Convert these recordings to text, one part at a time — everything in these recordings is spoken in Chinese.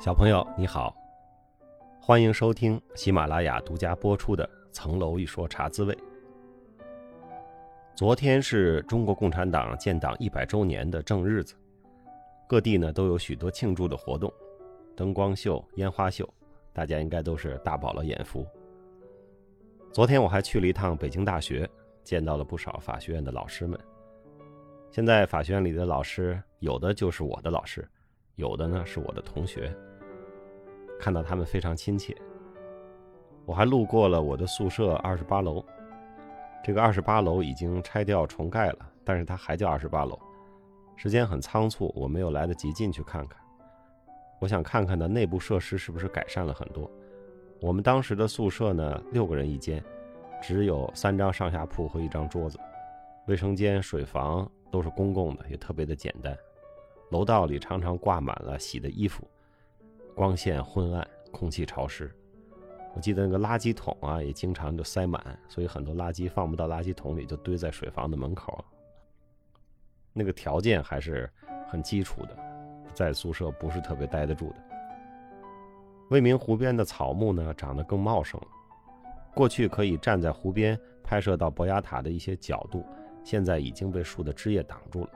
小朋友你好，欢迎收听喜马拉雅独家播出的《层楼一说茶滋味》。昨天是中国共产党建党一百周年的正日子，各地呢都有许多庆祝的活动，灯光秀、烟花秀，大家应该都是大饱了眼福。昨天我还去了一趟北京大学，见到了不少法学院的老师们。现在法学院里的老师，有的就是我的老师，有的呢是我的同学。看到他们非常亲切。我还路过了我的宿舍二十八楼，这个二十八楼已经拆掉重盖了，但是它还叫二十八楼。时间很仓促，我没有来得及进去看看。我想看看的内部设施是不是改善了很多。我们当时的宿舍呢，六个人一间，只有三张上下铺和一张桌子，卫生间、水房。都是公共的，也特别的简单。楼道里常常挂满了洗的衣服，光线昏暗，空气潮湿。我记得那个垃圾桶啊，也经常就塞满，所以很多垃圾放不到垃圾桶里，就堆在水房的门口。那个条件还是很基础的，在宿舍不是特别待得住的。未名湖边的草木呢，长得更茂盛了。过去可以站在湖边拍摄到博雅塔的一些角度。现在已经被树的枝叶挡住了。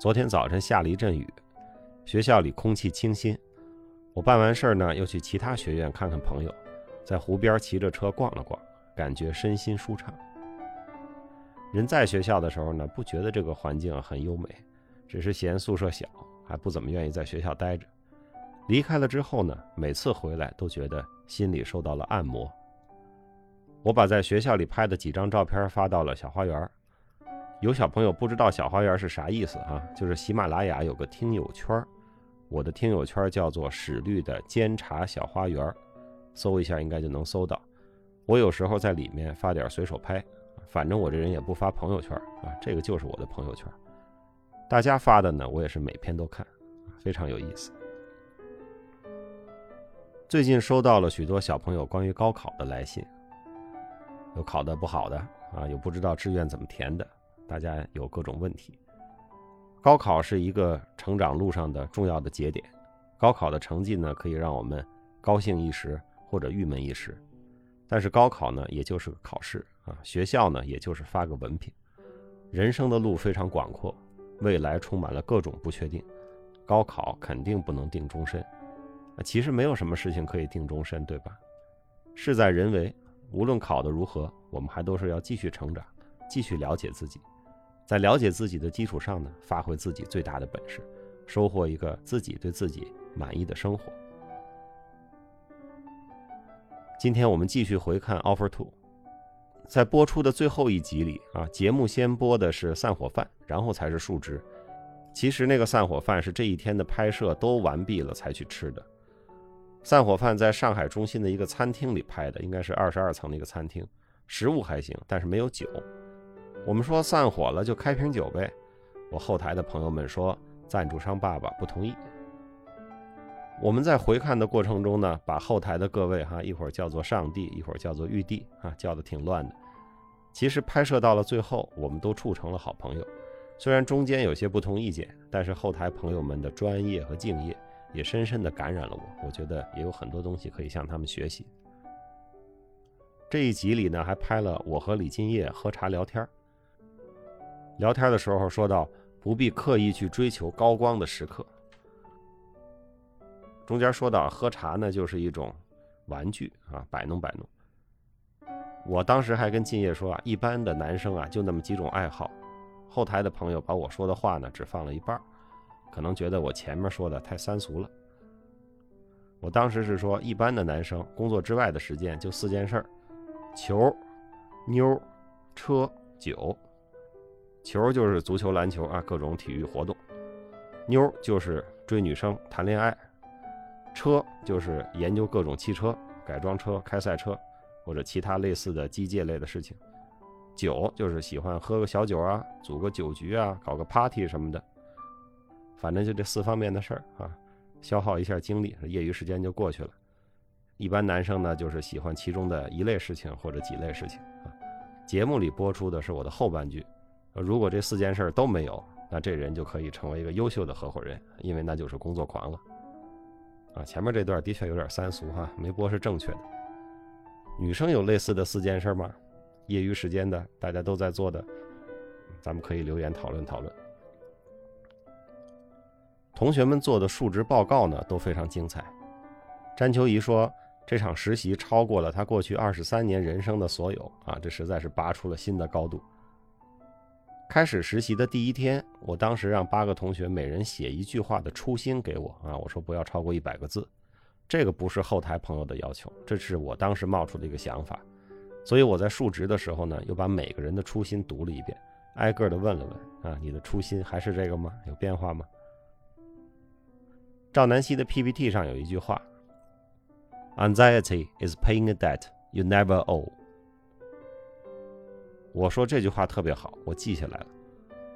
昨天早晨下了一阵雨，学校里空气清新。我办完事儿呢，又去其他学院看看朋友，在湖边骑着车逛了逛，感觉身心舒畅。人在学校的时候呢，不觉得这个环境很优美，只是嫌宿舍小，还不怎么愿意在学校待着。离开了之后呢，每次回来都觉得心里受到了按摩。我把在学校里拍的几张照片发到了小花园有小朋友不知道小花园是啥意思啊？就是喜马拉雅有个听友圈我的听友圈叫做史律的监察小花园搜一下应该就能搜到。我有时候在里面发点随手拍，反正我这人也不发朋友圈啊，这个就是我的朋友圈。大家发的呢，我也是每篇都看，非常有意思。最近收到了许多小朋友关于高考的来信。有考得不好的啊，有不知道志愿怎么填的，大家有各种问题。高考是一个成长路上的重要的节点，高考的成绩呢，可以让我们高兴一时或者郁闷一时。但是高考呢，也就是个考试啊，学校呢，也就是发个文凭。人生的路非常广阔，未来充满了各种不确定，高考肯定不能定终身。其实没有什么事情可以定终身，对吧？事在人为。无论考得如何，我们还都是要继续成长，继续了解自己，在了解自己的基础上呢，发挥自己最大的本事，收获一个自己对自己满意的生活。今天我们继续回看《Offer Two》，在播出的最后一集里啊，节目先播的是散伙饭，然后才是树枝。其实那个散伙饭是这一天的拍摄都完毕了才去吃的。散伙饭在上海中心的一个餐厅里拍的，应该是二十二层的一个餐厅，食物还行，但是没有酒。我们说散伙了就开瓶酒呗。我后台的朋友们说，赞助商爸爸不同意。我们在回看的过程中呢，把后台的各位哈一会儿叫做上帝，一会儿叫做玉帝啊，叫的挺乱的。其实拍摄到了最后，我们都处成了好朋友。虽然中间有些不同意见，但是后台朋友们的专业和敬业。也深深的感染了我，我觉得也有很多东西可以向他们学习。这一集里呢，还拍了我和李金叶喝茶聊天聊天的时候说到，不必刻意去追求高光的时刻。中间说到喝茶呢，就是一种玩具啊，摆弄摆弄。我当时还跟金叶说啊，一般的男生啊，就那么几种爱好。后台的朋友把我说的话呢，只放了一半可能觉得我前面说的太三俗了。我当时是说，一般的男生工作之外的时间就四件事儿：球、妞、车、酒。球就是足球、篮球啊，各种体育活动；妞就是追女生、谈恋爱；车就是研究各种汽车、改装车、开赛车或者其他类似的机械类的事情；酒就是喜欢喝个小酒啊，组个酒局啊，搞个 party 什么的。反正就这四方面的事儿啊，消耗一下精力，业余时间就过去了。一般男生呢，就是喜欢其中的一类事情或者几类事情。节目里播出的是我的后半句，如果这四件事都没有，那这人就可以成为一个优秀的合伙人，因为那就是工作狂了。啊，前面这段的确有点三俗哈，没播是正确的。女生有类似的四件事吗？业余时间的，大家都在做的，咱们可以留言讨论讨论。同学们做的述职报告呢，都非常精彩。詹秋怡说，这场实习超过了他过去二十三年人生的所有啊，这实在是拔出了新的高度。开始实习的第一天，我当时让八个同学每人写一句话的初心给我啊，我说不要超过一百个字，这个不是后台朋友的要求，这是我当时冒出的一个想法，所以我在述职的时候呢，又把每个人的初心读了一遍，挨个的问了问啊，你的初心还是这个吗？有变化吗？赵南希的 PPT 上有一句话：“Anxiety is paying a debt you never owe。”我说这句话特别好，我记下来了。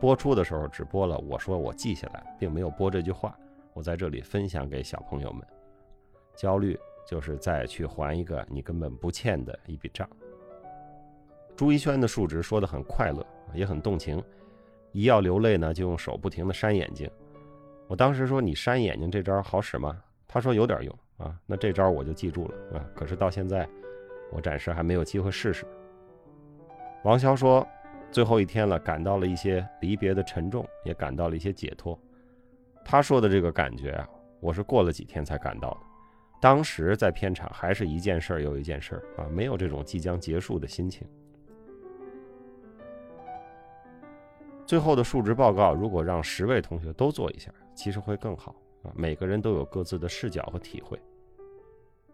播出的时候只播了我说我记下来，并没有播这句话。我在这里分享给小朋友们：焦虑就是再去还一个你根本不欠的一笔账。朱一轩的述职说的很快乐，也很动情。一要流泪呢，就用手不停的扇眼睛。我当时说你扇眼睛这招好使吗？他说有点用啊。那这招我就记住了啊。可是到现在，我暂时还没有机会试试。王潇说：“最后一天了，感到了一些离别的沉重，也感到了一些解脱。”他说的这个感觉啊，我是过了几天才感到的。当时在片场还是一件事儿又一件事儿啊，没有这种即将结束的心情。最后的述职报告，如果让十位同学都做一下，其实会更好啊。每个人都有各自的视角和体会。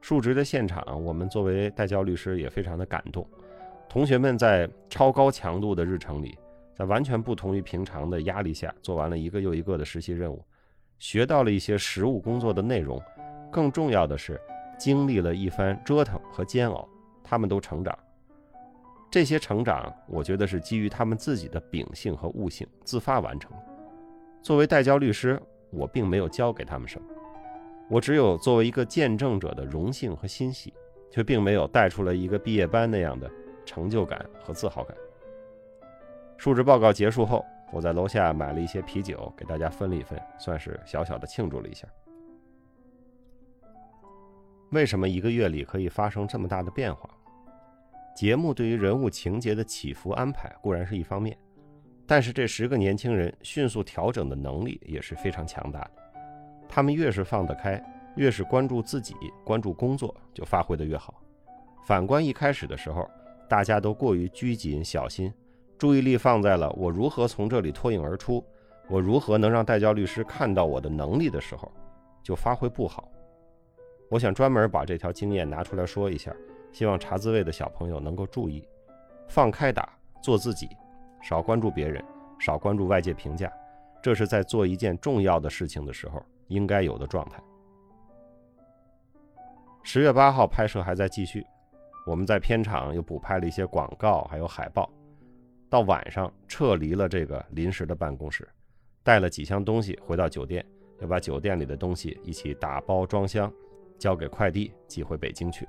述职的现场，我们作为代教律师也非常的感动。同学们在超高强度的日程里，在完全不同于平常的压力下，做完了一个又一个的实习任务，学到了一些实务工作的内容。更重要的是，经历了一番折腾和煎熬，他们都成长。这些成长，我觉得是基于他们自己的秉性和悟性自发完成的。作为代教律师，我并没有教给他们什么，我只有作为一个见证者的荣幸和欣喜，却并没有带出来一个毕业班那样的。成就感和自豪感。述职报告结束后，我在楼下买了一些啤酒，给大家分了一份，算是小小的庆祝了一下。为什么一个月里可以发生这么大的变化？节目对于人物情节的起伏安排固然是一方面，但是这十个年轻人迅速调整的能力也是非常强大的。他们越是放得开，越是关注自己、关注工作，就发挥的越好。反观一开始的时候，大家都过于拘谨小心，注意力放在了我如何从这里脱颖而出，我如何能让代教律师看到我的能力的时候，就发挥不好。我想专门把这条经验拿出来说一下，希望查滋味的小朋友能够注意，放开打，做自己，少关注别人，少关注外界评价，这是在做一件重要的事情的时候应该有的状态。十月八号拍摄还在继续。我们在片场又补拍了一些广告，还有海报。到晚上撤离了这个临时的办公室，带了几箱东西回到酒店，又把酒店里的东西一起打包装箱，交给快递寄回北京去。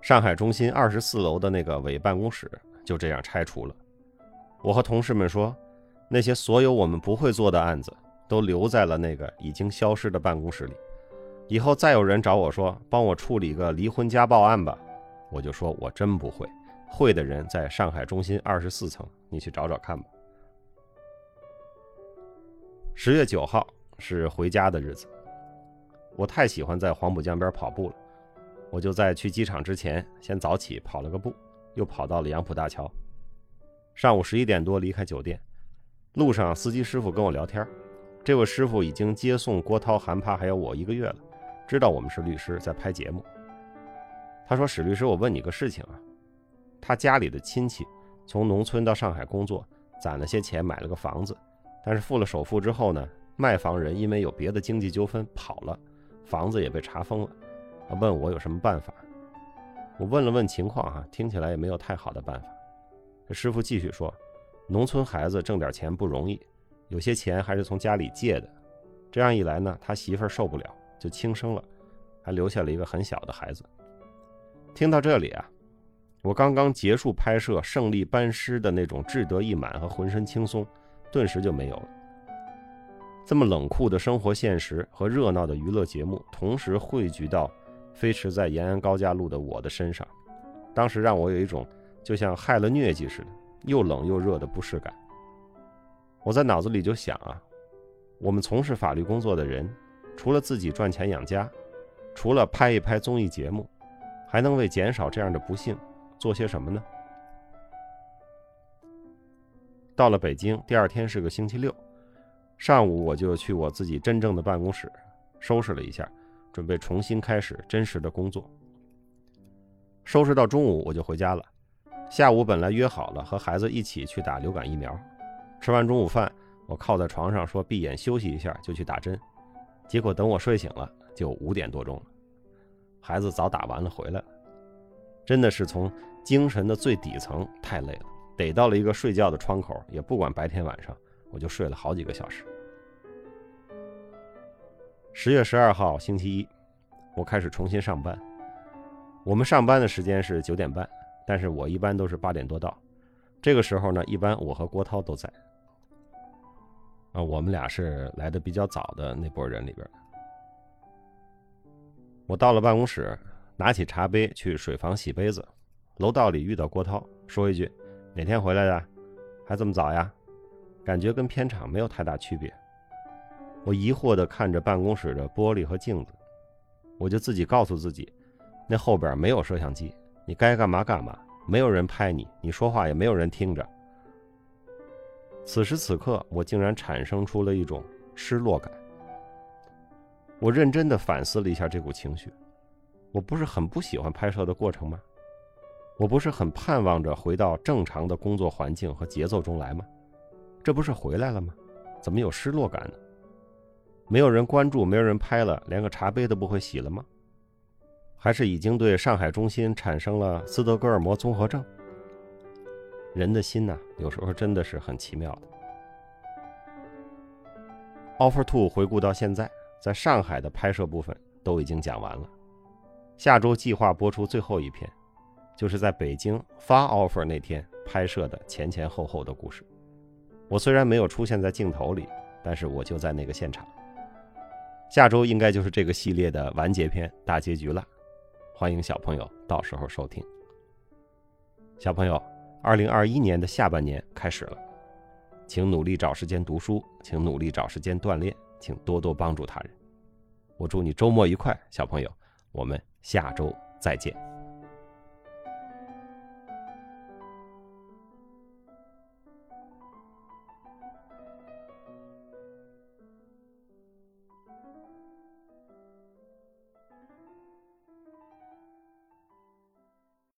上海中心二十四楼的那个伪办公室就这样拆除了。我和同事们说，那些所有我们不会做的案子，都留在了那个已经消失的办公室里。以后再有人找我说帮我处理个离婚家暴案吧，我就说我真不会，会的人在上海中心二十四层，你去找找看吧。十月九号是回家的日子，我太喜欢在黄浦江边跑步了，我就在去机场之前先早起跑了个步，又跑到了杨浦大桥。上午十一点多离开酒店，路上司机师傅跟我聊天，这位师傅已经接送郭涛、韩趴还有我一个月了。知道我们是律师，在拍节目。他说：“史律师，我问你个事情啊。他家里的亲戚从农村到上海工作，攒了些钱买了个房子，但是付了首付之后呢，卖房人因为有别的经济纠纷跑了，房子也被查封了。他问我有什么办法。我问了问情况啊，听起来也没有太好的办法。师傅继续说，农村孩子挣点钱不容易，有些钱还是从家里借的。这样一来呢，他媳妇儿受不了。”就轻生了，还留下了一个很小的孩子。听到这里啊，我刚刚结束拍摄、胜利班师的那种志得意满和浑身轻松，顿时就没有了。这么冷酷的生活现实和热闹的娱乐节目同时汇聚到飞驰在延安高架路的我的身上，当时让我有一种就像害了疟疾似的，又冷又热的不适感。我在脑子里就想啊，我们从事法律工作的人，除了自己赚钱养家，除了拍一拍综艺节目，还能为减少这样的不幸做些什么呢？到了北京，第二天是个星期六。上午我就去我自己真正的办公室，收拾了一下，准备重新开始真实的工作。收拾到中午我就回家了。下午本来约好了和孩子一起去打流感疫苗，吃完中午饭，我靠在床上说闭眼休息一下就去打针。结果等我睡醒了，就五点多钟了。孩子早打完了回来了，真的是从精神的最底层太累了，逮到了一个睡觉的窗口，也不管白天晚上。我就睡了好几个小时。十月十二号星期一，我开始重新上班。我们上班的时间是九点半，但是我一般都是八点多到。这个时候呢，一般我和郭涛都在。啊，我们俩是来的比较早的那波人里边。我到了办公室，拿起茶杯去水房洗杯子。楼道里遇到郭涛，说一句：“哪天回来的？还这么早呀？”感觉跟片场没有太大区别。我疑惑地看着办公室的玻璃和镜子，我就自己告诉自己，那后边没有摄像机，你该干嘛干嘛，没有人拍你，你说话也没有人听着。此时此刻，我竟然产生出了一种失落感。我认真地反思了一下这股情绪，我不是很不喜欢拍摄的过程吗？我不是很盼望着回到正常的工作环境和节奏中来吗？这不是回来了吗？怎么有失落感呢？没有人关注，没有人拍了，连个茶杯都不会洗了吗？还是已经对上海中心产生了斯德哥尔摩综合症？人的心呐，有时候真的是很奇妙的。Offer Two 回顾到现在，在上海的拍摄部分都已经讲完了，下周计划播出最后一篇，就是在北京发 Offer 那天拍摄的前前后后的故事。我虽然没有出现在镜头里，但是我就在那个现场。下周应该就是这个系列的完结篇、大结局了，欢迎小朋友到时候收听。小朋友，二零二一年的下半年开始了，请努力找时间读书，请努力找时间锻炼，请多多帮助他人。我祝你周末愉快，小朋友，我们下周再见。